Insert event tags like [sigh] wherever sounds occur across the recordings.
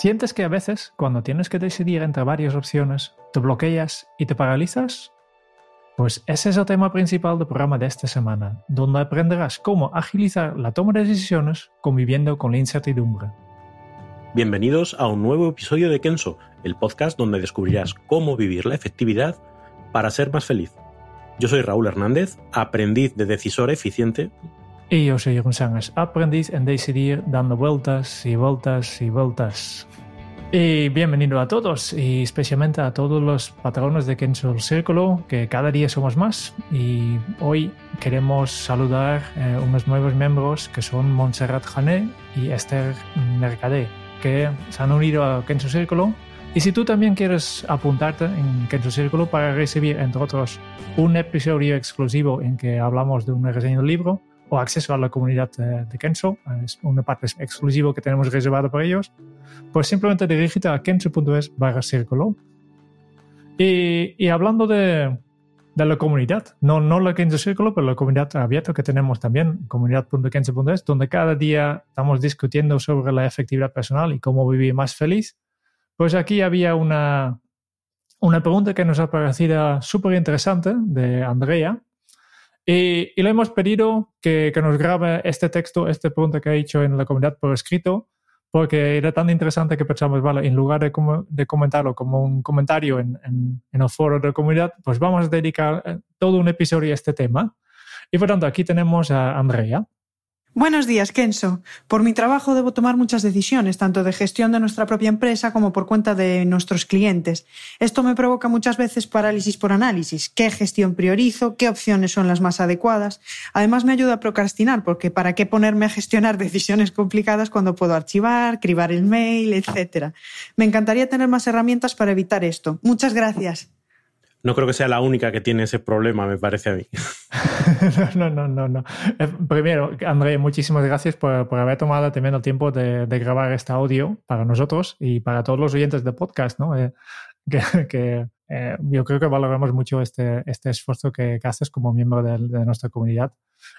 ¿Sientes que a veces, cuando tienes que decidir entre varias opciones, te bloqueas y te paralizas? Pues ese es el tema principal del programa de esta semana, donde aprenderás cómo agilizar la toma de decisiones conviviendo con la incertidumbre. Bienvenidos a un nuevo episodio de Kenso, el podcast donde descubrirás cómo vivir la efectividad para ser más feliz. Yo soy Raúl Hernández, aprendiz de decisor eficiente. Yo soy González, aprendiz en decidir dando vueltas y vueltas y vueltas. Y bienvenido a todos, y especialmente a todos los patronos de Kenzo Círculo, que cada día somos más. Y hoy queremos saludar eh, unos nuevos miembros que son Montserrat Jané y Esther Mercadé, que se han unido a Kenzo Círculo. Y si tú también quieres apuntarte en Kenzo Círculo para recibir, entre otros, un episodio exclusivo en que hablamos de un reseña del libro, o acceso a la comunidad de, Kenzo, es una parte exclusiva que tenemos reservada para ellos, pues simplemente dirígete a kenzo.es barra círculo. Y, y, hablando de, de, la comunidad, no, no la Kenzo Círculo, pero la comunidad abierta que tenemos también, comunidad.kenzo.es, donde cada día estamos discutiendo sobre la efectividad personal y cómo vivir más feliz, pues aquí había una, una pregunta que nos ha parecido súper interesante de Andrea, y, le hemos pedido que, nos grabe este texto, este punto que ha hecho en la comunidad por escrito, porque era tan interesante que pensamos, vale, en lugar de, de comentarlo como un comentario en, en, en, el foro de la comunidad, pues vamos a dedicar eh, todo un episodio a este tema. Y por tanto, aquí tenemos a Andrea. Buenos días, Kenso. Por mi trabajo debo tomar muchas decisiones, tanto de gestión de nuestra propia empresa como por cuenta de nuestros clientes. Esto me provoca muchas veces parálisis por análisis. ¿Qué gestión priorizo? ¿Qué opciones son las más adecuadas? Además, me ayuda a procrastinar, porque ¿para qué ponerme a gestionar [laughs] decisiones complicadas cuando puedo archivar, cribar el mail, etcétera? Me encantaría tener más herramientas para evitar esto. Muchas gracias. No creo que sea la única que tiene ese problema, me parece a mí. [laughs] no, no, no, no. Eh, primero, André, muchísimas gracias por, por haber tomado también el tiempo de, de, grabar este audio para nosotros y para todos los oyentes de podcast, ¿no? Eh, que, [laughs] que eh, yo creo que valoramos mucho este, este esfuerzo que, que haces como miembro de, de, nuestra comunidad.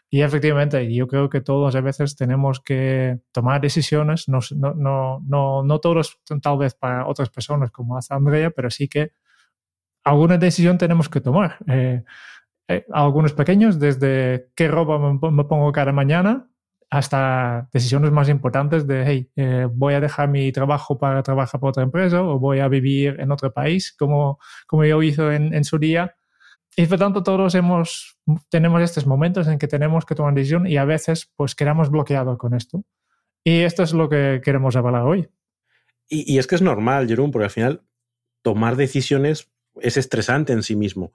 Y efectivamente, yo creo que todos a veces tenemos que tomar decisiones, no, no, no, no todos tal vez para otras personas como hace Andrea, pero sí que alguna decisión tenemos que tomar. Eh, eh, algunos pequeños, desde qué ropa me, pongo cada mañana hasta decisiones más importantes de, hey, eh, voy a dejar mi trabajo para trabajar para otra empresa o voy a vivir en otro país, como, como yo hizo en, en su día. Y por tanto, todos hemos, tenemos estos momentos en que tenemos que tomar decisión y a veces pues quedamos bloqueados con esto. Y esto es lo que queremos hablar hoy. Y, y es que es normal, Jerón, porque al final tomar decisiones es estresante en sí mismo,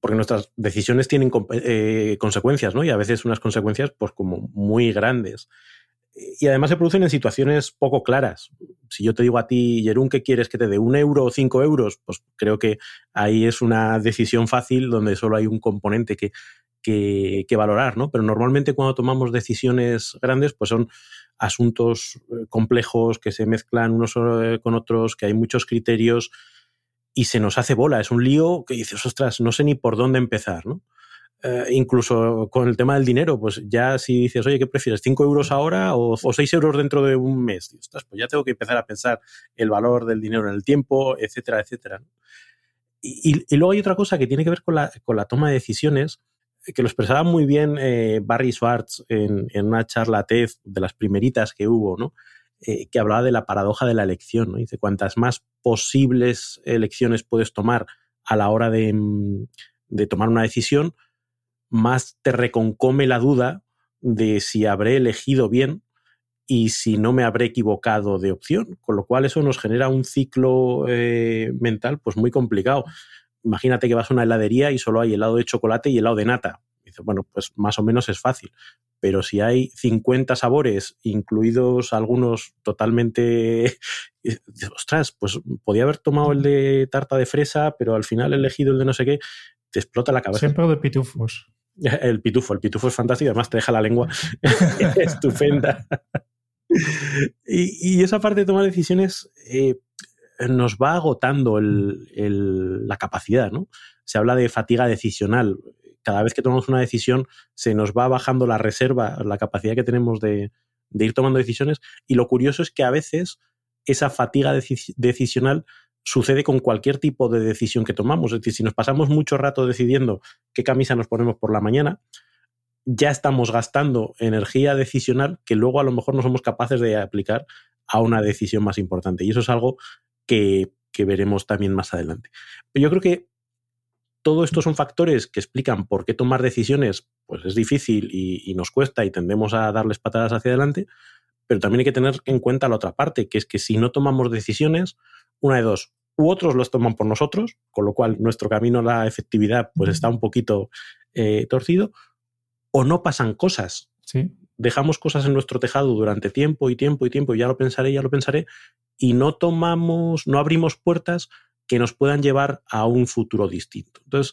porque nuestras decisiones tienen eh, consecuencias, ¿no? Y a veces unas consecuencias, pues, como muy grandes. Y además se producen en situaciones poco claras. Si yo te digo a ti, Jerún, ¿qué quieres que te dé? ¿Un euro o cinco euros? Pues creo que ahí es una decisión fácil donde solo hay un componente que, que, que valorar, ¿no? Pero normalmente cuando tomamos decisiones grandes, pues son asuntos eh, complejos que se mezclan unos eh, con otros, que hay muchos criterios y se nos hace bola. Es un lío que dices, ostras, no sé ni por dónde empezar, ¿no? Eh, incluso con el tema del dinero, pues ya si dices, oye, ¿qué prefieres? ¿5 euros ahora o, o 6 euros dentro de un mes? ostras, pues ya tengo que empezar a pensar el valor del dinero en el tiempo, etcétera, etcétera. Y, y, luego hay otra cosa que tiene que ver con la, con la toma de decisiones, que lo expresaba muy bien eh, Barry Schwartz en, en, una charla TED de las primeritas que hubo, ¿no? Eh, que hablaba de la paradoja de la elección. ¿no? Dice, cuantas más posibles elecciones puedes tomar a la hora de, mm, de tomar una decisión, más te reconcome la duda de si habré elegido bien y si no me habré equivocado de opción, con lo cual eso nos genera un ciclo eh, mental pues muy complicado. imagínate que vas a una heladería y solo hay helado de chocolate y helado de nata. Bueno, pues más o menos es fácil. Pero si hay 50 sabores, incluidos algunos totalmente. Ostras, pues podía haber tomado el de tarta de fresa, pero al final he elegido el de no sé qué, te explota la cabeza. Siempre de pitufos. [laughs] El pitufo, el pitufo es fantástico, además te deja la lengua [laughs] [laughs] estupenda. y, esa parte de tomar decisiones eh, nos va agotando la capacidad, ¿no? Se habla de fatiga decisional. Cada vez que tomamos una decisión se nos va bajando la reserva, la capacidad que tenemos de, ir tomando decisiones. Y lo curioso es que a veces esa fatiga decisional sucede con cualquier tipo de decisión que tomamos. Es decir, si nos pasamos mucho rato decidiendo qué camisa nos ponemos por la mañana, ya estamos gastando energía decisional que luego a lo mejor no somos capaces de aplicar a una decisión más importante. Y eso es algo que, veremos también más adelante. Yo creo que todo esto son factores que explican por qué tomar decisiones pues es difícil y, nos cuesta y tendemos a darles patadas hacia adelante, pero también hay que tener en cuenta la otra parte, que es que si no tomamos decisiones, una de dos, u otros los toman por nosotros, con lo cual nuestro camino a la efectividad pues está un poquito eh, torcido, o no pasan cosas. Sí. Dejamos cosas en nuestro tejado durante tiempo y tiempo y tiempo, y ya lo pensaré, ya lo pensaré, y no tomamos, no abrimos puertas que nos puedan llevar a un futuro distinto. Entonces,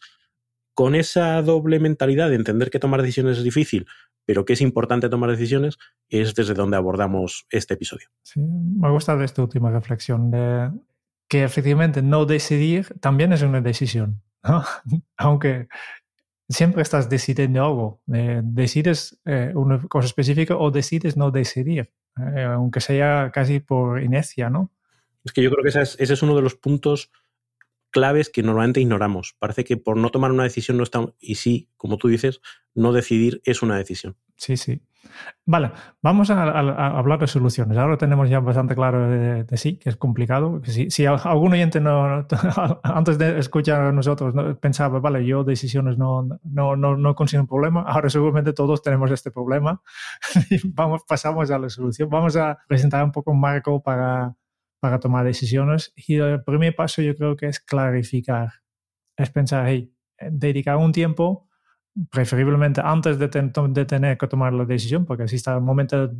con esa doble mentalidad de entender que tomar decisiones es difícil, pero que es importante tomar decisiones, es desde donde abordamos este episodio. Sí, me gusta esta última reflexión de que efectivamente no decidir también es una decisión, [laughs] aunque siempre estás decidiendo algo, eh, decides eh, una cosa específica o decides no decidir. Eh, aunque sea casi por inercia, ¿no? Es que yo creo que ese es, uno de los puntos claves que normalmente ignoramos. Parece que por no tomar una decisión no está. Y sí, como tú dices, no decidir es una decisión. Sí, sí. Vale, vamos a, hablar de soluciones. Ahora tenemos ya bastante claro de, sí, que es complicado. Si, si algún oyente no, [laughs] antes de escuchar a nosotros pensaba, vale, yo decisiones no, no, no, no consigo un problema, ahora seguramente todos tenemos este problema. [laughs] vamos, pasamos a la solución. Vamos a presentar un poco un marco para, para tomar decisiones. Y el primer paso yo creo que es clarificar. Es pensar, hey, dedicar un tiempo preferiblemente antes de, de, tener que tomar la decisión, porque si está el momento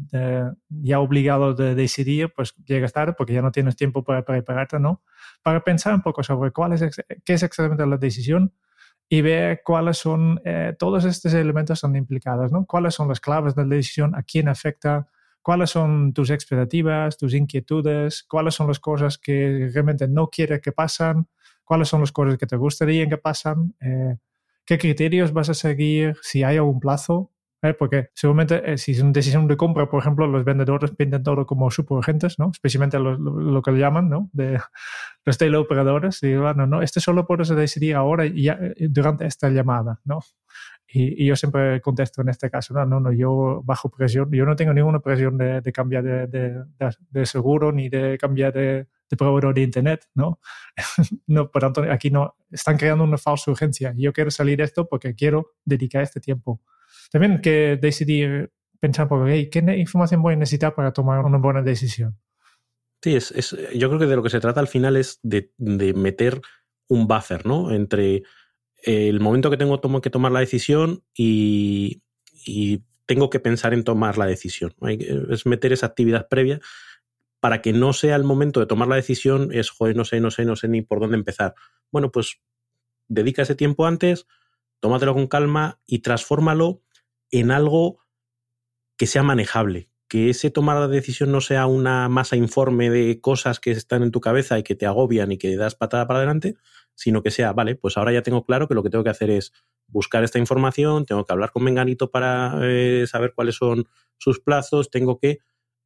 ya obligado de decidir, pues llegas tarde porque ya no tienes tiempo para prepararte, ¿no? Para pensar un poco sobre cuál es, qué es exactamente la decisión y ver cuáles son, eh, todos estos elementos son implicados, ¿no? Cuáles son las claves de la decisión, a quién afecta, cuáles son tus expectativas, tus inquietudes, cuáles son las cosas que realmente no quieres que pasan, cuáles son las cosas que te gustaría que pasan. Eh, qué criterios vas a seguir, si hay algún plazo, ¿eh? porque seguramente eh, si es una decisión de compra, por ejemplo, los vendedores pintan todo como superagentes, ¿no? especialmente lo, que le llaman ¿no? de [laughs] los teleoperadores, y bueno, no, este solo puedes decidir ahora y ya, eh, durante esta llamada, ¿no? Y, yo siempre contesto en este caso, no, no, no, yo bajo presión, yo no tengo ninguna presión de, de cambiar de, de, de, seguro ni de cambiar de, proveedor de Internet, ¿no? [laughs] no, por tanto, aquí no, están creando una falsa urgencia. Yo quiero salir de esto porque quiero dedicar este tiempo. También que decidir, pensar, por, hey, ¿qué información voy a necesitar para tomar una buena decisión? Sí, es, es, yo creo que de lo que se trata al final es de meter un buffer, ¿no? Entre el momento que tengo que tomar la decisión y, y tengo que pensar en tomar la decisión. Es meter esa actividad previa para que no sea el momento de tomar la decisión, es, joder, no sé, no sé, no sé ni por dónde empezar. Bueno, pues dedica ese tiempo antes, tómatelo con calma y transfórmalo en algo que sea manejable, que ese tomar la decisión no sea una masa informe de cosas que están en tu cabeza y que te agobian y que das patada para adelante, sino que sea, vale, pues ahora ya tengo claro que lo que tengo que hacer es buscar esta información, tengo que hablar con Menganito para eh, saber cuáles son sus plazos, tengo que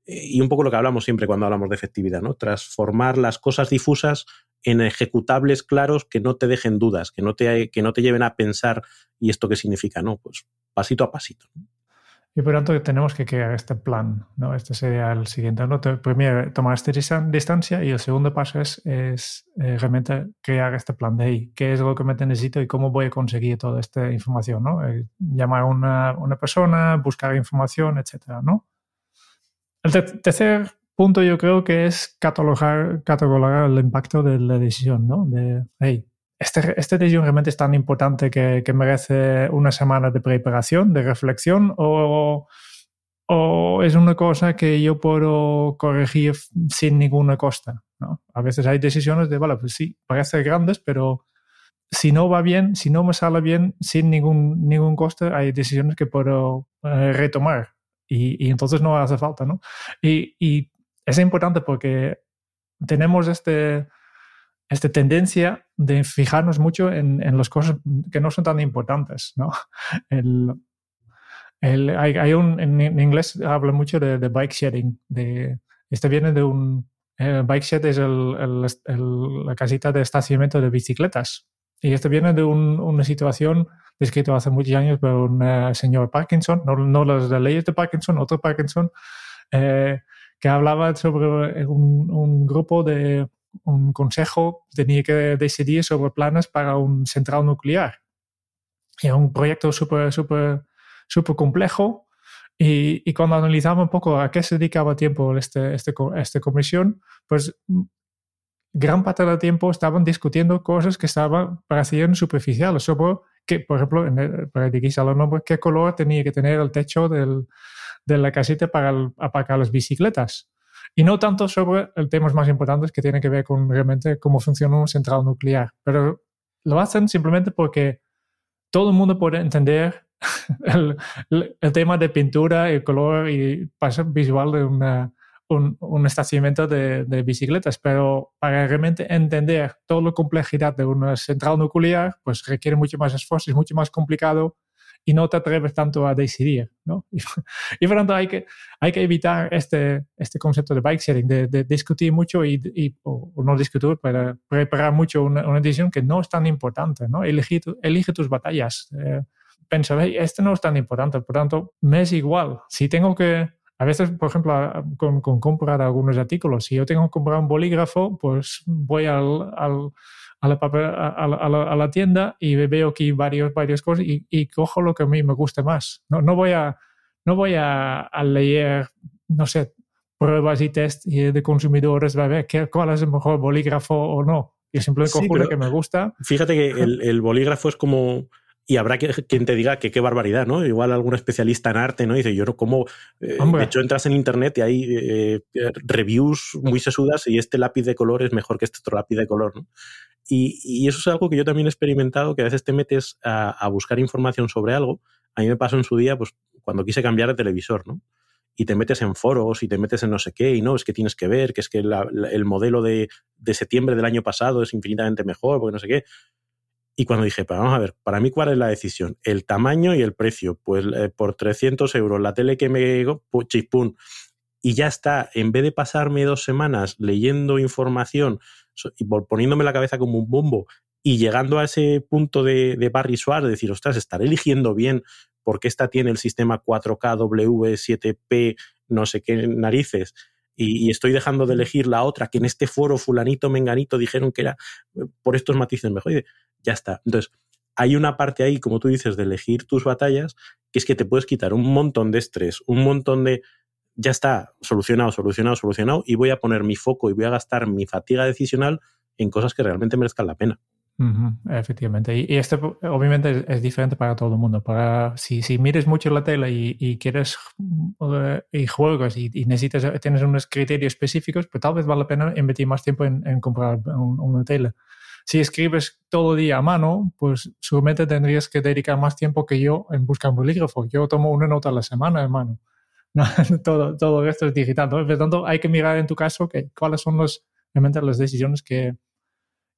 y un poco lo que hablamos siempre cuando hablamos de efectividad, ¿no? Transformar las cosas difusas en ejecutables claros que no te dejen dudas, que no te, que no te lleven a pensar y esto qué significa, ¿no? Pues pasito a pasito. Y por tanto tenemos que crear este plan, ¿no? Este sería el siguiente. ¿no? Primero, tomar esta distancia y el segundo paso es, es eh, realmente crear este plan de ahí. ¿Qué es lo que me necesito y cómo voy a conseguir toda esta información, ¿no? Llamar a una, una persona, buscar información, etcétera, ¿no? El tercer punto yo creo que es catalogar, catalogar el impacto de la decisión, ¿no? De, hey, este, esta decisión realmente es tan importante que, que, merece una semana de preparación, de reflexión, o, o, es una cosa que yo puedo corregir sin ninguna costa. ¿no? A veces hay decisiones de, vale, pues sí, parece grandes, pero si no va bien, si no me sale bien, sin ningún, ningún coste, hay decisiones que puedo eh, retomar. Y, y, entonces no hace falta, ¿no? Y, y es importante porque tenemos este, esta tendencia de fijarnos mucho en, en, las cosas que no son tan importantes, ¿no? [laughs] El, el, hay, hay, un, en, inglés habla mucho de, de, bike sharing, de, este viene de un, el bike shed es el, la casita de estacionamiento de bicicletas. Y este viene de un, una situación descrita hace muchos años por un uh, señor Parkinson, no, no las leyes de Parkinson, otro Parkinson, eh, que hablaba sobre un, un grupo de un consejo tenía que decidir sobre planes para un central nuclear. Era un proyecto súper, súper, súper complejo. Y, cuando analizamos un poco a qué se dedicaba tiempo este, este, esta comisión, pues gran parte del tiempo estaban discutiendo cosas que estaban parecían superficiales sobre que, por ejemplo, en el, para dirigirse los nombres, qué color tenía que tener el techo de la casita para el, aparcar las bicicletas y no tanto sobre el temas más importantes que tienen que ver con realmente cómo funciona un central nuclear, pero lo hacen simplemente porque todo el mundo puede entender [laughs] el, el tema de pintura, el color y paso visual de una, un, un estacionamiento de, de, bicicletas, pero para realmente entender toda la complejidad de una central nuclear, pues requiere mucho más esfuerzo, es mucho más complicado y no te atreves tanto a decidir, ¿no? [laughs] Y, y por lo tanto hay que, hay que evitar este, este concepto de bike sharing, de, de discutir mucho y, y o, o, no discutir, pero preparar mucho una, una, decisión que no es tan importante, ¿no? Elige, elige tus batallas. Eh, piensa, hey, este no es tan importante, por tanto, me es igual. Si tengo que, a veces, por ejemplo, con, con comprar algunos artículos, si yo tengo que comprar un bolígrafo, pues voy al, al a la, papel, a, la, a, la, a, la, tienda y veo aquí varios, varias cosas y, y, cojo lo que a mí me guste más. No, no voy, a, no voy a, leer, no sé, pruebas y test de consumidores, a ver qué, cuál es el mejor bolígrafo o no. Yo simplemente cojo sí, lo que me gusta. Fíjate que el, el bolígrafo es como y habrá que, quien te diga que qué barbaridad, ¿no? Igual algún especialista en arte, ¿no? Dice, yo no como... Eh, de hecho, entras en internet y hay eh, reviews muy sesudas y este lápiz de color es mejor que este otro lápiz de color, ¿no? Y, y, eso es algo que yo también he experimentado, que a veces te metes a, a, buscar información sobre algo. A mí me pasó en su día, pues cuando quise cambiar de televisor, ¿no? Y te metes en foros y te metes en no sé qué, y no, es que tienes que ver, que es que la, la, el modelo de, de, septiembre del año pasado es infinitamente mejor, porque no sé qué. Y cuando dije, pero vamos a ver, para mí, ¿cuál es la decisión? El tamaño y el precio. Pues eh, por 300 euros, la tele que me. Chispún. Y ya está. En vez de pasarme dos semanas leyendo información y poniéndome la cabeza como un bombo y llegando a ese punto de, de Barry Schwartz, de decir, ostras, estaré eligiendo bien porque esta tiene el sistema 4K W7P, no sé qué narices, y, y, estoy dejando de elegir la otra que en este foro fulanito, menganito dijeron que era eh, por estos matices mejor. Y ya está. Entonces, hay una parte ahí, como tú dices, de elegir tus batallas, que es que te puedes quitar un montón de estrés, un montón de ya está, solucionado, solucionado, solucionado, y voy a poner mi foco y voy a gastar mi fatiga decisional en cosas que realmente merezcan la pena. Uh -huh, efectivamente. Y, y, esto obviamente es, es, diferente para todo el mundo. Para, si, si mires mucho la tele y, y quieres uh, y juegas y, y, necesitas, tienes unos criterios específicos, pues tal vez vale la pena invertir más tiempo en, en comprar un, una tele. Si escribes todo el día a mano, pues seguramente tendrías que dedicar más tiempo que yo en buscar un bolígrafo. Yo tomo una nota a la semana en mano. No, [laughs] todo, todo esto es digital. ¿no? Por lo tanto, hay que mirar en tu caso que, cuáles son los, realmente las decisiones que,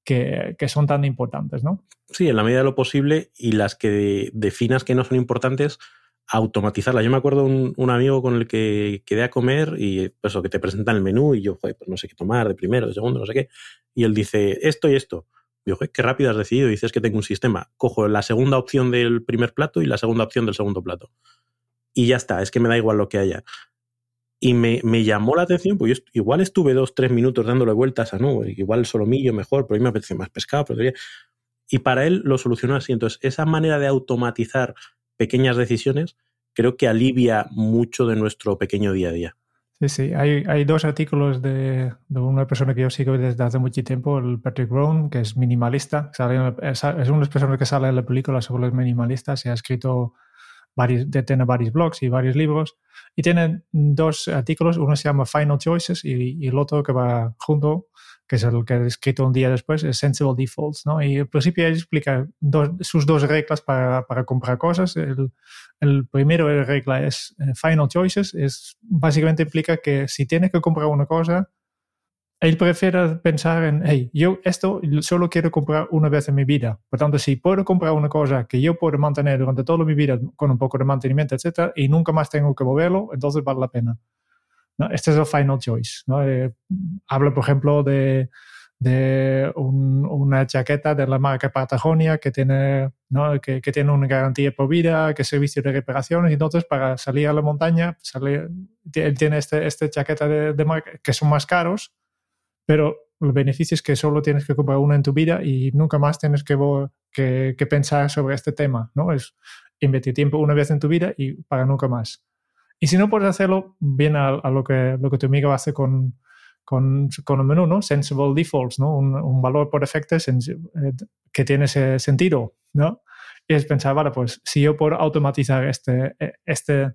que, son tan importantes, ¿no? Sí, en la medida de lo posible y las que definas que no son importantes, automatizarlas. Yo me acuerdo un, un amigo con el que quedé a comer y pues, eso, que te presentan el menú y yo, joder, pues no sé qué tomar, de primero, de segundo, no sé qué. Y él dice, esto y esto. Joder, qué rápido has decidido. Dices que tengo un sistema. Cojo la segunda opción del primer plato y la segunda opción del segundo plato y ya está, es que me da igual lo que haya. Y me, me llamó la atención, pues yo igual estuve dos, tres minutos dándole vueltas a no, igual el solomillo mejor, pero a mí me apetece más pescado. Pero y para él lo solucionó así. Entonces, esa manera de automatizar pequeñas decisiones creo que alivia mucho de nuestro pequeño día a día. Sí, sí, hay, hay dos artículos de, de, una persona que yo sigo desde hace mucho tiempo, el Patrick Brown, que es minimalista, sale, es, es una personas que sale en la película sobre los minimalistas y ha escrito varios, tiene varios blogs y varios libros y tiene dos artículos, uno se llama Final Choices y, y el otro que va junto que es el que he escrito un día después, es Sensible Defaults, ¿no? Y al principio explica dos, sus dos reglas para, para comprar cosas. El, el primero regla es eh, Final Choices, es básicamente implica que si tienes que comprar una cosa, él prefiere pensar en, hey, yo esto solo quiero comprar una vez en mi vida. Por tanto, si puedo comprar una cosa que yo puedo mantener durante toda mi vida con un poco de mantenimiento, etcétera, y nunca más tengo que moverlo, entonces vale la pena. ¿no? Este es el final choice. ¿no? Eh, hablo, por ejemplo, de, de un, una chaqueta de la marca Patagonia que tiene, ¿no? que, que, tiene una garantía por vida, que servicio de reparaciones. Entonces, para salir a la montaña, salir, él tiene este, este chaqueta de, de marca que son más caros, pero el beneficio es que solo tienes que comprar una en tu vida y nunca más tienes que, que, que pensar sobre este tema. ¿no? Es invertir tiempo una vez en tu vida y para nunca más. Y si no puedes hacerlo, viene a, a, lo, que, lo que tu amigo hace con, con, con el menú, ¿no? Sensible defaults, ¿no? Un, un valor por defecto eh, que tiene ese sentido, ¿no? Y es pensar, vale, pues si yo puedo automatizar este, e, este,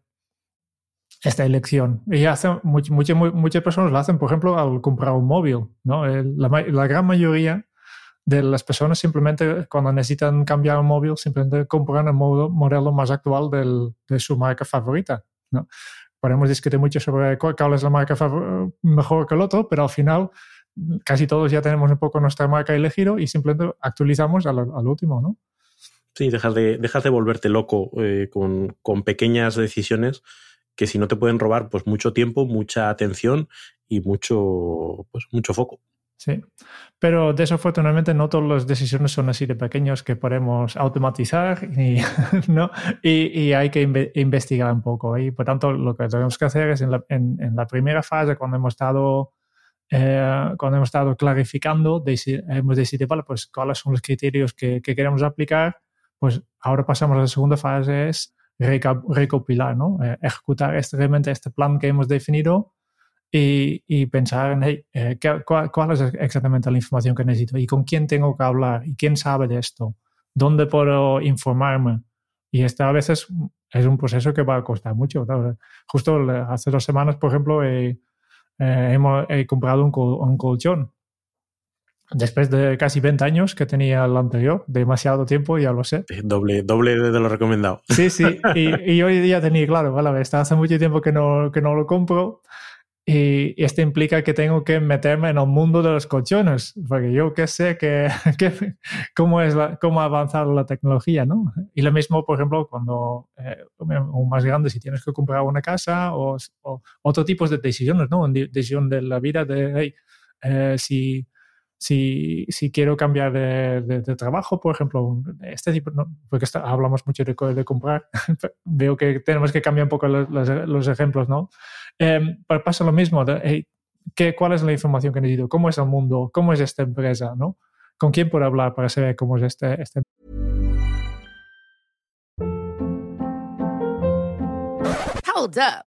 esta elección. Y hace, much, much, muchas personas lo hacen, por ejemplo, al comprar un móvil, ¿no? La, gran mayoría de las personas simplemente cuando necesitan cambiar un móvil simplemente compran el modelo más actual de su marca favorita. ¿no? Podemos discutir mucho sobre cuál es la marca mejor que el otro, pero al final casi todos ya tenemos un poco nuestra marca elegido y simplemente actualizamos al, al último, ¿no? Sí, dejas de, dejas de volverte loco eh, con, con, pequeñas decisiones que si no te pueden robar pues mucho tiempo, mucha atención y mucho, pues, mucho foco. Sí, pero desafortunadamente no todas las decisiones son así de pequeños que podemos automatizar y, [laughs] ¿no? y, y hay que inve investigar un poco. Y por tanto, lo que tenemos que hacer es en la, en, en la primera fase, cuando hemos estado, eh, cuando hemos estado clarificando, hemos decidido, vale, pues cuáles son los criterios que, que, queremos aplicar, pues ahora pasamos a la segunda fase, es recopilar, ¿no? Eh, ejecutar este, realmente este plan que hemos definido y, pensar en, hey, eh, cuál, es exactamente la información que necesito y con quién tengo que hablar y quién sabe de esto, dónde puedo informarme. Y esto a veces es un proceso que va a costar mucho. Justo hace dos semanas, por ejemplo, he, eh, hemos, he comprado un, col, un, colchón. Después de casi 20 años que tenía el anterior, demasiado tiempo, ya lo sé. [laughs] Doble, doble de lo recomendado. Sí, sí. [laughs] Y, y hoy día tenía, claro, vale, está hace mucho tiempo que no, que no lo compro y esto implica que tengo que meterme en el mundo de los colchones, porque yo qué sé que, [laughs] que cómo, es la, cómo ha avanzado la tecnología, ¿no? Y lo mismo, por ejemplo, cuando, eh, o más grande, si tienes que comprar una casa o, o otro tipo de decisiones, ¿no? Decisión de la vida de, hey, eh, si, si, si, quiero cambiar de, de, trabajo, por ejemplo, este tipo, ¿no? porque hablamos mucho de, comprar, [laughs] veo que tenemos que cambiar un poco los, los, los ejemplos, ¿no? Eh, pero pasa lo mismo, ¿qué, ¿cuál es la información que necesito? ¿Cómo es el mundo? ¿Cómo es esta empresa? ¿no? ¿Con quién puedo hablar para saber cómo es este, este Hold up.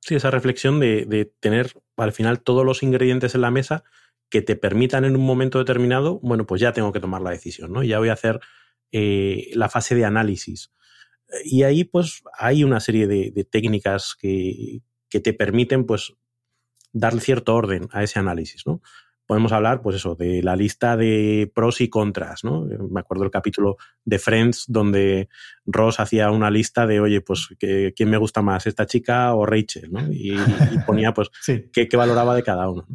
Sí, esa reflexión de, tener al final todos los ingredientes en la mesa que te permitan en un momento determinado, bueno, pues ya tengo que tomar la decisión, ¿no? Ya voy a hacer eh, la fase de análisis. Y ahí, pues, hay una serie de, de técnicas que, que, te permiten, pues, darle cierto orden a ese análisis, ¿no? Podemos hablar, pues eso, de la lista de pros y contras, ¿no? Me acuerdo el capítulo de Friends donde Ross hacía una lista de, oye, pues, ¿quién me gusta más, esta chica o Rachel, ¿no? Y, ponía, pues, [laughs] qué, qué, valoraba de cada uno.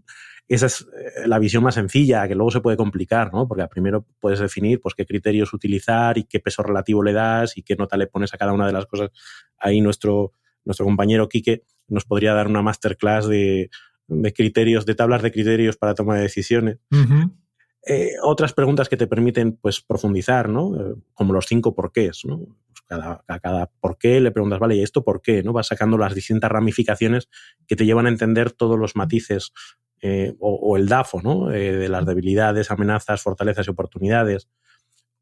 Esa es eh, la visión más sencilla, que luego se puede complicar, ¿no? Porque primero puedes definir pues, qué criterios utilizar y qué peso relativo le das y qué nota le pones a cada una de las cosas. Ahí nuestro, nuestro compañero Quique nos podría dar una masterclass de, de criterios, de tablas de criterios para toma de decisiones. Eh, otras preguntas que te permiten pues, profundizar, ¿no? Eh, como los cinco porqués, ¿no? Pues cada, a cada por qué le preguntas, vale, ¿y esto por qué? ¿no? Vas sacando las distintas ramificaciones que te llevan a entender todos los matices eh, o, el DAFO, ¿no? de las debilidades, amenazas, fortalezas y oportunidades.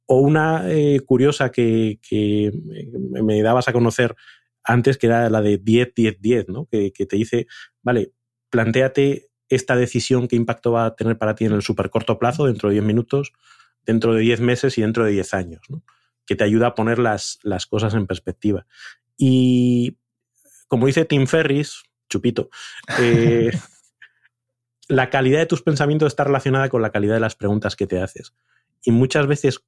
O una curiosa que, que, me dabas a conocer antes, que era la de 10-10-10, ¿no? Que, que te dice, vale, planteate esta decisión, qué impacto va a tener para ti en el súper corto plazo, dentro de 10 minutos, dentro de 10 meses y dentro de 10 años, que te ayuda a poner las, las cosas en perspectiva. Y como dice Tim Ferris, chupito, eh, [laughs] la calidad de tus pensamientos está relacionada con la calidad de las preguntas que te haces. Y muchas veces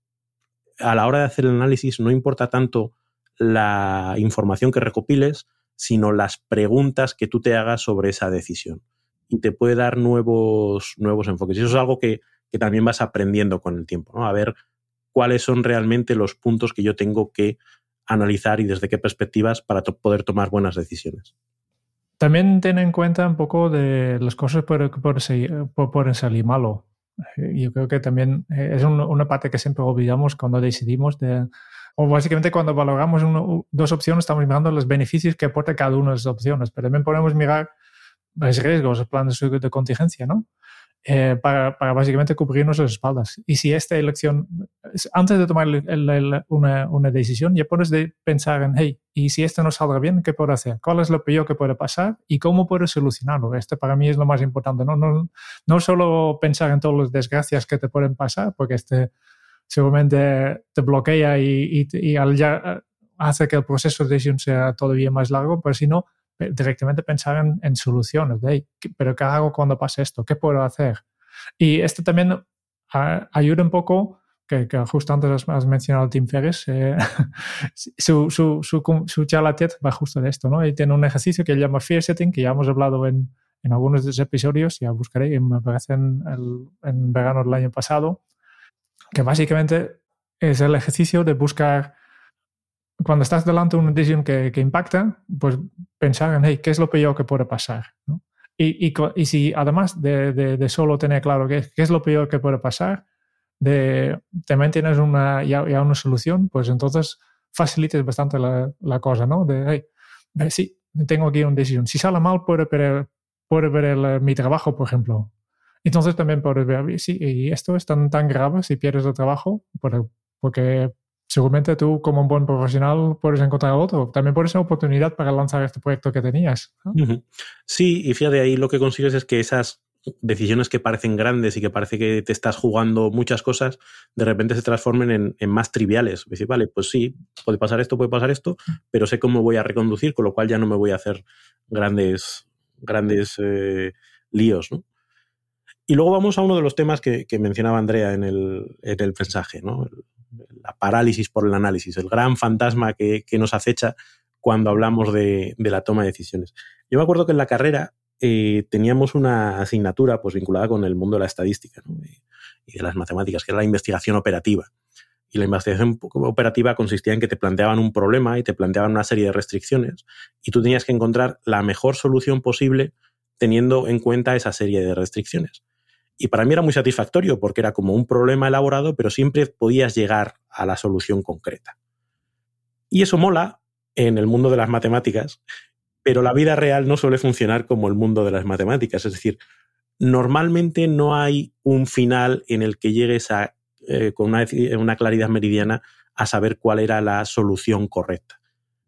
a la hora de hacer el análisis no importa tanto la información que recopiles, sino las preguntas que tú te hagas sobre esa decisión. Y te puede dar nuevos, nuevos enfoques. Y eso es algo que, también vas aprendiendo con el tiempo, ¿no? A ver cuáles son realmente los puntos que yo tengo que analizar y desde qué perspectivas para poder tomar buenas decisiones. También ten en cuenta un poco de las cosas que pueden salir malo. Yo creo que también eh, es una parte que siempre olvidamos cuando decidimos de, o básicamente cuando valoramos dos opciones estamos mirando los beneficios que aporta cada una de las opciones, pero también podemos mirar los riesgos, los planes de contingencia, ¿no? Eh, para, básicamente cubrirnos las espaldas. Y si esta elección, antes de tomar una, una, decisión, ya puedes de pensar en, hey, ¿y si esto no salga bien, qué puedo hacer? ¿Cuál es lo peor que puede pasar? ¿Y cómo puedo solucionarlo? Esto para mí es lo más importante, ¿no? No, no solo pensar en todas las desgracias que te pueden pasar, porque este seguramente te bloquea y, y, ya eh, hace que el proceso de decisión sea todavía más largo, pero si no, directamente pensar en, soluciones. De, ¿Pero qué hago cuando pase esto? ¿Qué puedo hacer? Y esto también ayuda un poco, que, justo antes has, mencionado Tim Ferriss, eh, [laughs] su, su, su, su, charla TED va justo de esto, ¿no? Y tiene un ejercicio que llama Fear Setting, que ya hemos hablado en, en algunos de los episodios, ya buscaré, me parece en, el, en verano del año pasado, que básicamente es el ejercicio de buscar, cuando estás delante de una decisión que, impacta, pues pensar en, hey, ¿qué es lo peor que puede pasar? Y, y, si además de, de, solo tener claro qué, es lo peor que puede pasar, de, también tienes una, ya, ya una solución, pues entonces facilites bastante la, cosa, ¿no? De, hey, sí, tengo aquí una decisión. Si sale mal, puede perder, puede perder mi trabajo, por ejemplo. Entonces también puedes ver, sí, y esto es tan, tan grave si pierdes el trabajo, porque seguramente tú como un buen profesional puedes encontrar otro. También puedes ser oportunidad para lanzar este proyecto que tenías. Sí, y fíjate, ahí lo que consigues es que esas decisiones que parecen grandes y que parece que te estás jugando muchas cosas, de repente se transformen en, en más triviales. Decir, vale, pues sí, puede pasar esto, puede pasar esto, pero sé cómo voy a reconducir, con lo cual ya no me voy a hacer grandes, grandes eh, líos, ¿no? Y luego vamos a uno de los temas que, mencionaba Andrea en el, mensaje, ¿no? la parálisis por el análisis, el gran fantasma que, nos acecha cuando hablamos de, la toma de decisiones. Yo me acuerdo que en la carrera eh, teníamos una asignatura pues, vinculada con el mundo de la estadística y de las matemáticas, que era la investigación operativa. Y la investigación operativa consistía en que te planteaban un problema y te planteaban una serie de restricciones y tú tenías que encontrar la mejor solución posible teniendo en cuenta esa serie de restricciones. Y para mí era muy satisfactorio porque era como un problema elaborado, pero siempre podías llegar a la solución concreta. Y eso mola en el mundo de las matemáticas, pero la vida real no suele funcionar como el mundo de las matemáticas. Es decir, normalmente no hay un final en el que llegues a, eh, con una, una claridad meridiana a saber cuál era la solución correcta.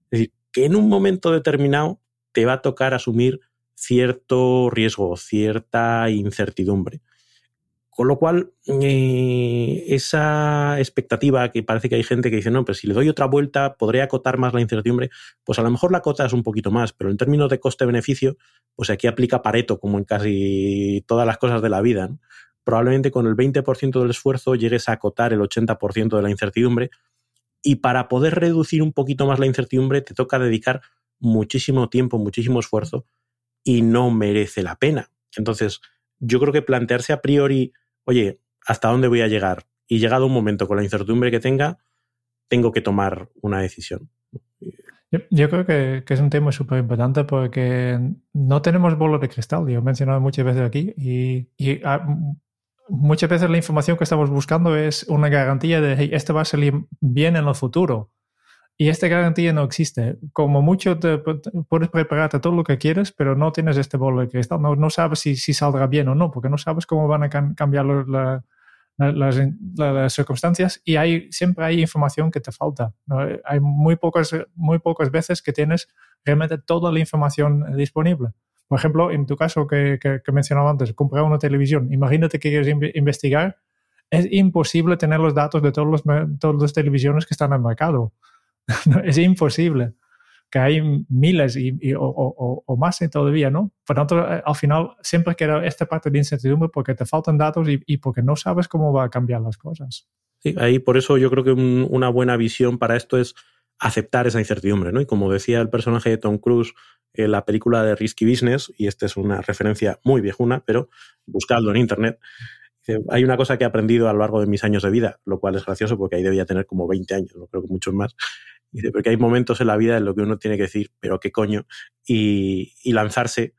Es decir, que en un momento determinado te va a tocar asumir cierto riesgo, cierta incertidumbre Con lo cual, eh, esa expectativa que parece que hay gente que dice, no, pero si le doy otra vuelta, podré acotar más la incertidumbre, pues a lo mejor la acotas un poquito más, pero en términos de coste-beneficio, pues aquí aplica Pareto, como en casi todas las cosas de la vida. Probablemente con el 20% del esfuerzo llegues a acotar el 80% de la incertidumbre, y para poder reducir un poquito más la incertidumbre, te toca dedicar muchísimo tiempo, muchísimo esfuerzo, y no merece la pena. Entonces, yo creo que plantearse a priori oye, ¿hasta dónde voy a llegar? Y llegado un momento con la incertidumbre que tenga, tengo que tomar una decisión. Yo, creo que, es un tema súper importante porque no tenemos bola de cristal, yo he mencionado muchas veces aquí, y, ah, muchas veces la información que estamos buscando es una garantía de, hey, esto va a salir bien en el futuro. Y esta garantía no existe. Como mucho te, puedes prepararte todo lo que quieres, pero no tienes este bolo de cristal. No, no sabes si, saldrá bien o no, porque no sabes cómo van a cambiar las, circunstancias y siempre hay información que te falta. Hay muy pocas, muy pocas veces que tienes realmente toda la información disponible. Por ejemplo, en tu caso que, que, mencionaba antes, comprar una televisión. Imagínate que quieres investigar. Es imposible tener los datos de todas las televisiones que están en el mercado [laughs] es imposible, que hay miles y, o, más todavía, ¿no? Por tanto, eh, al final siempre queda esta parte de incertidumbre porque te faltan datos y, porque no sabes cómo va a cambiar las cosas. Sí, ahí por eso yo creo que una buena visión para esto es aceptar esa incertidumbre, ¿no? Y como decía el personaje de Tom Cruise en la película de Risky Business, y esta es una referencia muy viejuna, pero buscadlo en internet, hay una cosa que he aprendido a lo largo de mis años de vida, lo cual es gracioso porque ahí debía tener como 20 años, no creo que muchos más, Dice, porque hay momentos en la vida en los que uno tiene que decir, pero qué coño, y, lanzarse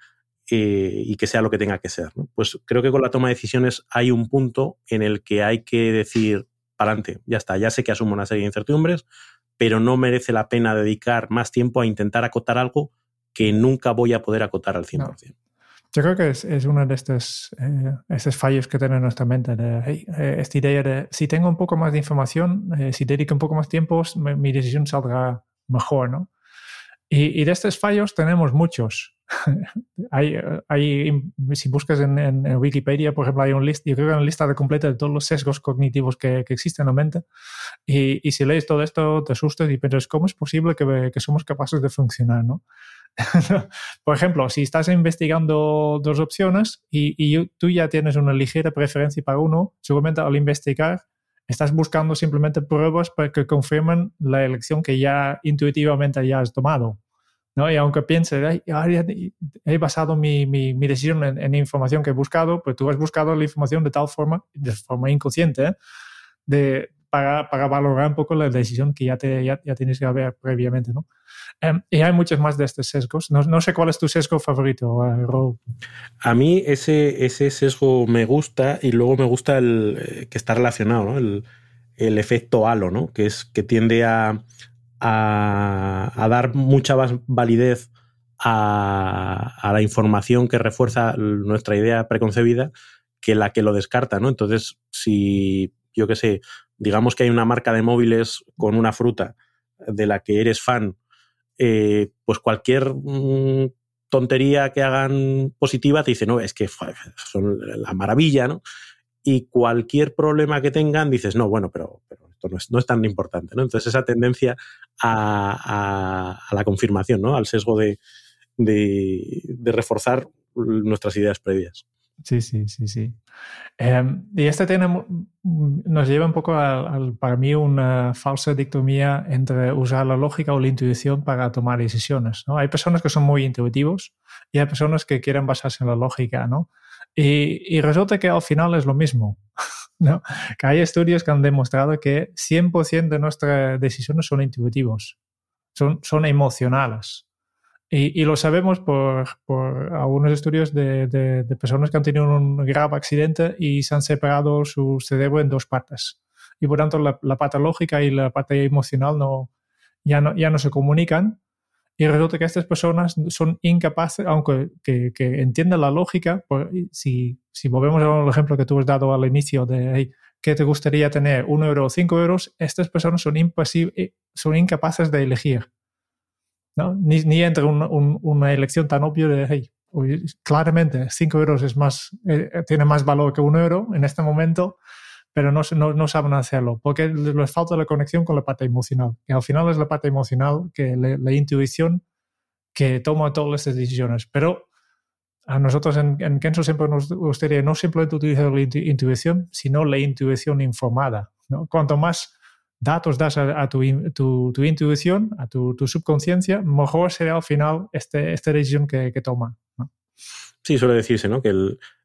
eh, y que sea lo que tenga que ser. Pues creo que con la toma de decisiones hay un punto en el que hay que decir, para adelante, ya está, ya sé que asumo una serie de incertidumbres, pero no merece la pena dedicar más tiempo a intentar acotar algo que nunca voy a poder acotar al 100%. Yo creo que es, es de eh, estos fallos que tiene nuestra mente, de, eh, esta idea de si tengo un poco más de información, eh, si dedico un poco más tiempo, mi, decisión saldrá mejor, ¿no? Y, y, de estos fallos tenemos muchos. [laughs] hay, hay, si buscas en, en, Wikipedia, por ejemplo, hay un list, yo creo que una lista completa de todos los sesgos cognitivos que, que existen en la mente. Y, y, si lees todo esto, te asustas y piensas, ¿cómo es posible que, que somos capaces de funcionar, ¿no? [laughs] Por ejemplo, si estás investigando dos opciones y, tú ya tienes una ligera preferencia para uno, seguramente al investigar estás buscando simplemente pruebas para que confirmen la elección que ya intuitivamente ya has tomado. ¿no? Y aunque pienses, he basado mi, mi, decisión en, información que he buscado, pues tú has buscado la información de tal forma, de forma inconsciente, de, para, para, valorar un poco la decisión que ya, te, ya, tienes que haber previamente. ¿no? Em, y hay muchos más de estos sesgos. No, no sé cuál es tu sesgo favorito, uh, A mí ese, ese sesgo me gusta y luego me gusta el eh, que está relacionado, ¿no? el, el, efecto halo, ¿no? que, es, que tiende a, a, dar mucha más validez a, a, la información que refuerza nuestra idea preconcebida que la que lo descarta. ¿no? Entonces, si yo qué sé, digamos que hay una marca de móviles con una fruta de la que eres fan, eh, pues cualquier mm, tontería que hagan positiva te dice, no, es que son la maravilla, ¿no? Y cualquier problema que tengan dices, no, bueno, pero, esto no es, tan importante, ¿no? Entonces esa tendencia a, la confirmación, ¿no? Al sesgo de reforzar nuestras ideas previas. Sí, sí, sí, sí. Em, y este tiene, nos lleva un poco a, para mí, una falsa dictomía entre usar la lógica o la intuición para tomar decisiones. ¿no? Hay personas que son muy intuitivos y hay personas que quieren basarse en la lógica, ¿no? Y, y resulta que al final es lo mismo. [laughs] ¿no? Que hay estudios que han demostrado que 100% de nuestras decisiones son intuitivos, son, son emocionales. Y, lo sabemos por, por algunos estudios de, de, personas que han tenido un grave accidente y se han separado su cerebro en dos partes. Y por tanto la, la parte lógica y la parte emocional no, ya, no, ya no se comunican. Y resulta que estas personas son incapaces, aunque que, que entiendan la lógica, por, si, si volvemos al ejemplo que tú has dado al inicio de hey, ¿qué te gustaría tener? ¿Un euro o cinco euros? Estas personas son, son incapaces de elegir. ¿No? Ni, ni entre una elección tan obvia de, hey, claramente 5 euros es más, eh, tiene más valor que un euro en este momento, pero no, no, saben hacerlo porque les falta la conexión con la parte emocional. Y al final es la parte emocional, que la intuición que toma todas estas decisiones. Pero a nosotros en, en Kenzo siempre nos gustaría no simplemente utilizar la intuición, sino la intuición informada. ¿no? Cuanto más datos das a, tu, tu, intuición, a tu, subconsciencia, mejor será al final este, esta decisión que, toma. Sí, suele decirse, ¿no? Que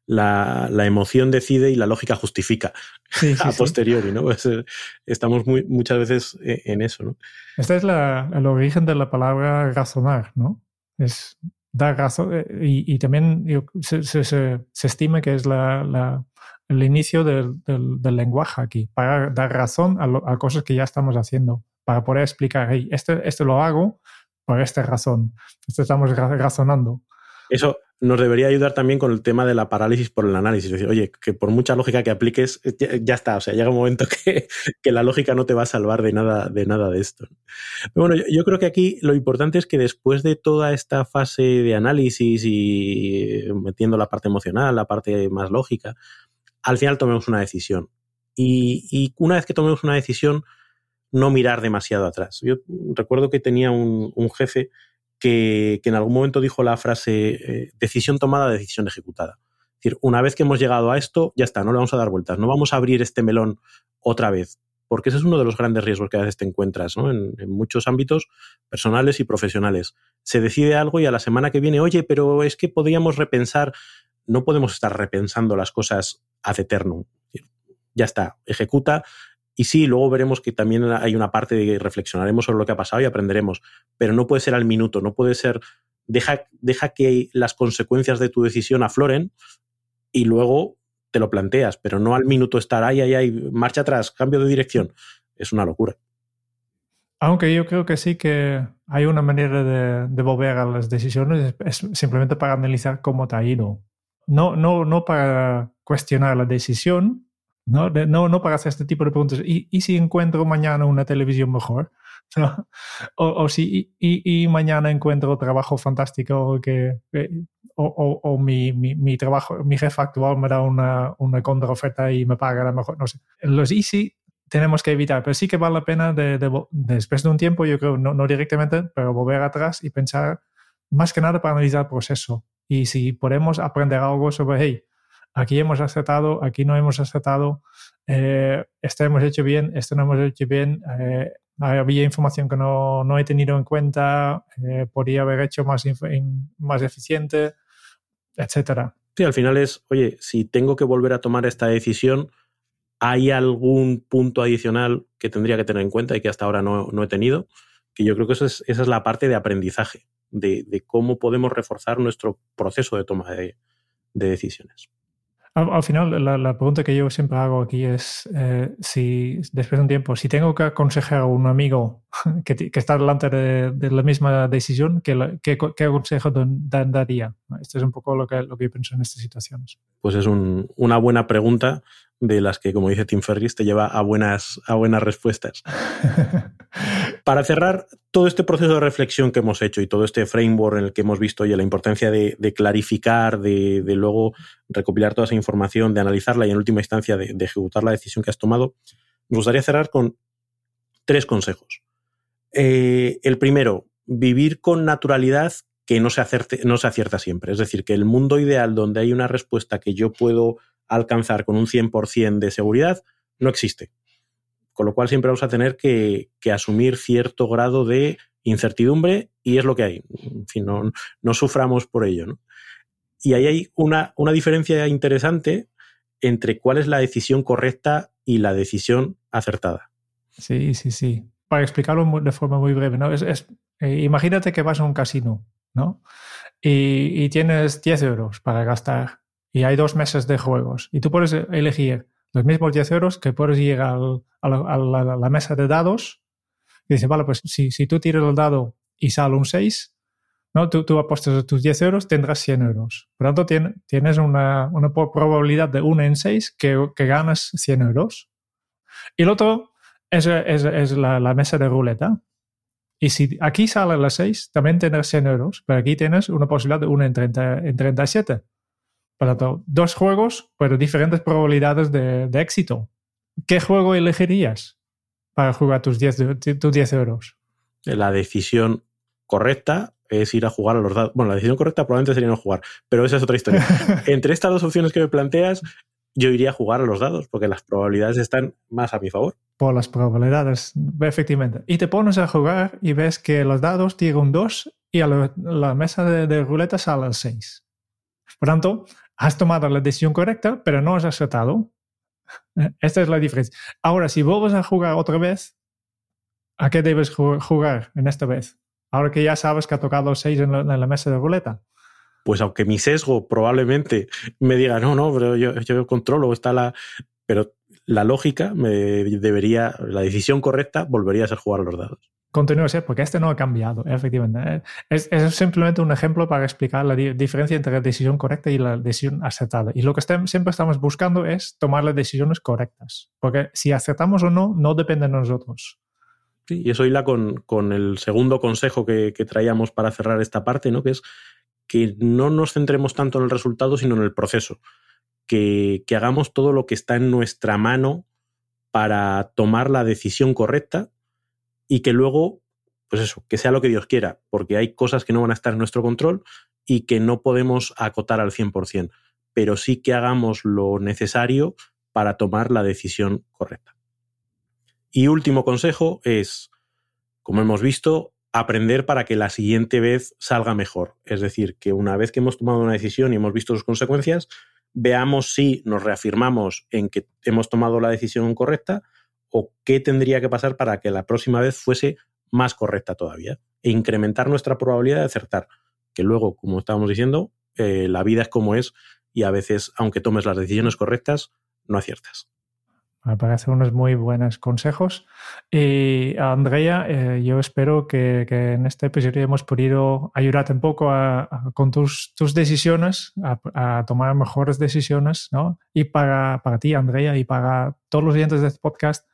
la, emoción decide y la lógica justifica [laughs] a posteriori, ¿no? Pues, eh, estamos muy, muchas veces eh, en eso, ¿no? Este es el origen de la palabra razonar, ¿no? Es dar razón eh, y, también se, se, estima que es la, el inicio del, del, lenguaje aquí, para dar razón a, a, cosas que ya estamos haciendo, para poder explicar, hey, este, este lo hago por esta razón, esto estamos razonando. Eso nos debería ayudar también con el tema de la parálisis por el análisis. Es decir, oye, que por mucha lógica que apliques, eh, ya, está. O sea, llega un momento [laughs] que, que, la lógica no te va a salvar de nada de, nada de esto. Bueno, yo, yo, creo que aquí lo importante es que después de toda esta fase de análisis y metiendo la parte emocional, la parte más lógica, al final tomemos una decisión. Y, una vez que tomemos una decisión, no mirar demasiado atrás. Yo recuerdo que tenía un, jefe que, en algún momento dijo la frase eh, decisión tomada, decisión ejecutada. Es decir, una vez que hemos llegado a esto, ya está, no le vamos a dar vueltas, no vamos a abrir este melón otra vez, porque ese es uno de los grandes riesgos que a veces te encuentras en, en, muchos ámbitos personales y profesionales. Se decide algo y a la semana que viene, oye, pero es que podríamos repensar, no podemos estar repensando las cosas ad eternum. Ya está, ejecuta. Y sí, luego veremos que también hay una parte de reflexionaremos sobre lo que ha pasado y aprenderemos, pero no puede ser al minuto, no puede ser, deja, deja que las consecuencias de tu decisión afloren y luego te lo planteas, pero no al minuto estar, ay, ay, ay, marcha atrás, cambio de dirección. Es una locura. Aunque yo creo que sí que hay una manera de, de volver a las decisiones, es simplemente para analizar cómo te ha ido no, no, no para cuestionar la decisión, no, no, no para hacer este tipo de preguntas. ¿Y, si encuentro mañana una televisión mejor? [laughs] O, o, si y, y, mañana encuentro trabajo fantástico que, o, o mi, mi, mi, trabajo, mi jefe actual me da una, una contraoferta y me paga la mejor. No sé. Los easy tenemos que evitar, pero sí que vale la pena de, después de un tiempo, yo creo, no, no directamente, pero volver atrás y pensar más que nada para analizar el proceso. Y si podemos aprender algo sobre, hey, aquí hemos aceptado, aquí no hemos aceptado, eh, esto hemos hecho bien, esto no hemos hecho bien, eh, había información que no, no, he tenido en cuenta, eh, podría haber hecho más, más eficiente, etcétera. Sí, al final es, oye, si tengo que volver a tomar esta decisión, ¿hay algún punto adicional que tendría que tener en cuenta y que hasta ahora no, no he tenido? Que yo creo que eso es, esa es la parte de aprendizaje de, cómo podemos reforzar nuestro proceso de toma de, decisiones. Al, final, la, pregunta que yo siempre hago aquí es eh, si después de un tiempo, si tengo que aconsejar a un amigo [laughs] que, está delante de, la misma decisión, ¿qué, qué, consejo daría? Esto es un poco lo que, lo que yo pienso en estas situaciones. Pues es una buena pregunta de las que, como dice Tim Ferris, te lleva a buenas, a buenas respuestas. [laughs] Para cerrar todo este proceso de reflexión que hemos hecho y todo este framework en el que hemos visto ya la importancia de, clarificar, de, luego recopilar toda esa información, de analizarla y en última instancia de, ejecutar la decisión que has tomado, me gustaría cerrar con tres consejos. Eh, el primero, vivir con naturalidad que no se, no se acierta siempre. Es decir, que el mundo ideal donde hay una respuesta que yo puedo alcanzar con un 100% de seguridad no existe. Con lo cual siempre vamos a tener que, asumir cierto grado de incertidumbre y es lo que hay. En fin, no, suframos por ello. Y ahí hay una, una diferencia interesante entre cuál es la decisión correcta y la decisión acertada. Sí, sí, sí. Para explicarlo de forma muy breve, ¿no? Es, eh, imagínate que vas a un casino, ¿no? Y, y, tienes 10 euros para gastar y hay dos meses de juegos y tú puedes elegir los mismos 10 euros que puedes llegar a, la, mesa de dados y dices, vale, pues si, si tú tiras el dado y sale un 6, ¿no? tú, tú apuestas tus 10 euros, tendrás 100 euros. Por lo tanto, tienes una, una probabilidad de 1 en 6 que, que ganas 100 euros. Y el otro es, es, es la, la, mesa de ruleta. Y si aquí sale las 6, también tienes 100 euros, pero aquí tienes una posibilidad de 1 en, 30, en 37. Tanto, dos juegos, pero diferentes probabilidades de, de éxito. ¿Qué juego elegirías para jugar tus 10, tus 10 euros? La decisión correcta es ir a jugar a los dados. Bueno, la decisión correcta probablemente sería no jugar, pero esa es otra historia. [laughs] Entre estas dos opciones que me planteas, yo iría a jugar a los dados, porque las probabilidades están más a mi favor. Por las probabilidades, efectivamente. Y te pones a jugar y ves que los dados tiran un 2 y a la, la mesa de, de, ruleta sale el 6. Por tanto, has tomado la decisión correcta, pero no has acertado. [laughs] Esta es la diferencia. Ahora, si vuelves a jugar otra vez, ¿a qué debes jugar en esta vez? Ahora que ya sabes que ha tocado 6 en, la mesa de ruleta pues aunque mi sesgo probablemente me diga, no, no, pero yo, controlo, está la... Pero la lógica me debería, la decisión correcta volvería a ser jugar los dados. Continúa ser, porque este no ha cambiado, efectivamente. Es, es simplemente un ejemplo para explicar la di diferencia entre la decisión correcta y la decisión acertada. Y lo que siempre estamos buscando es tomar las decisiones correctas, porque si acertamos o no, no depende de nosotros. Sí, y eso hila con, con el segundo consejo que, que, traíamos para cerrar esta parte, ¿no? que es que no nos centremos tanto en el resultado, sino en el proceso. Que, que, hagamos todo lo que está en nuestra mano para tomar la decisión correcta y que luego, pues eso, que sea lo que Dios quiera, porque hay cosas que no van a estar en nuestro control y que no podemos acotar al 100%, pero sí que hagamos lo necesario para tomar la decisión correcta. Y último consejo es, como hemos visto, aprender para que la siguiente vez salga mejor. Es decir, que una vez que hemos tomado una decisión y hemos visto sus consecuencias, veamos si nos reafirmamos en que hemos tomado la decisión correcta o qué tendría que pasar para que la próxima vez fuese más correcta todavía e incrementar nuestra probabilidad de acertar. Que luego, como estábamos diciendo, eh, la vida es como es y a veces, aunque tomes las decisiones correctas, no aciertas. Me parecen unos muy buenos consejos. Y Andrea, eh, yo espero que, en este episodio hemos podido ayudarte un poco con tus, tus decisiones, a, a, tomar mejores decisiones, ¿no? Y para, para ti, Andrea, y para todos los oyentes de este podcast,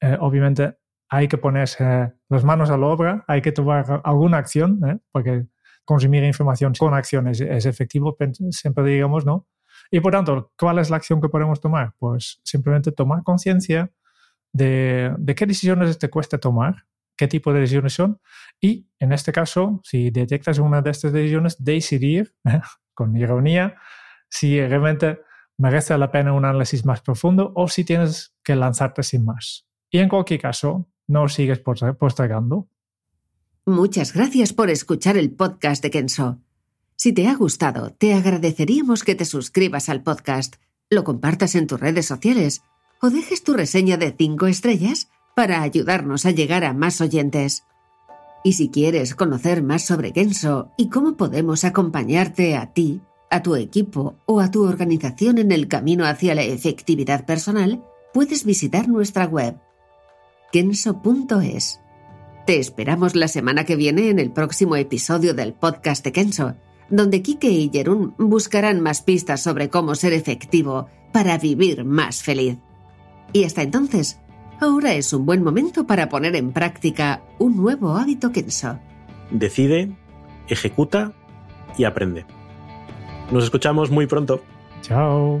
eh, obviamente hay que ponerse las manos a la obra, hay que tomar alguna acción, ¿eh? porque consumir información con acciones es, es efectivo, siempre digamos, ¿no? Y por tanto, ¿cuál es la acción que podemos tomar? Pues simplemente tomar conciencia de, de, qué decisiones te cuesta tomar, qué tipo de decisiones son, y en este caso, si detectas una de estas decisiones, decidir, con ironía, si realmente merece la pena un análisis más profundo o si tienes que lanzarte sin más. Y en cualquier caso, no sigues postergando. Muchas gracias por escuchar el podcast de Kenso. Si te ha gustado, te agradeceríamos que te suscribas al podcast, lo compartas en tus redes sociales o dejes tu reseña de 5 estrellas para ayudarnos a llegar a más oyentes. Y si quieres conocer más sobre Kenso y cómo podemos acompañarte a ti, a tu equipo o a tu organización en el camino hacia la efectividad personal, puedes visitar nuestra web kenso.es. Te esperamos la semana que viene en el próximo episodio del podcast de Kenso donde Kike y Jerún buscarán más pistas sobre cómo ser efectivo para vivir más feliz. Y hasta entonces, ahora es un buen momento para poner en práctica un nuevo hábito Kenso. Decide, ejecuta y aprende. Nos escuchamos muy pronto. Chao.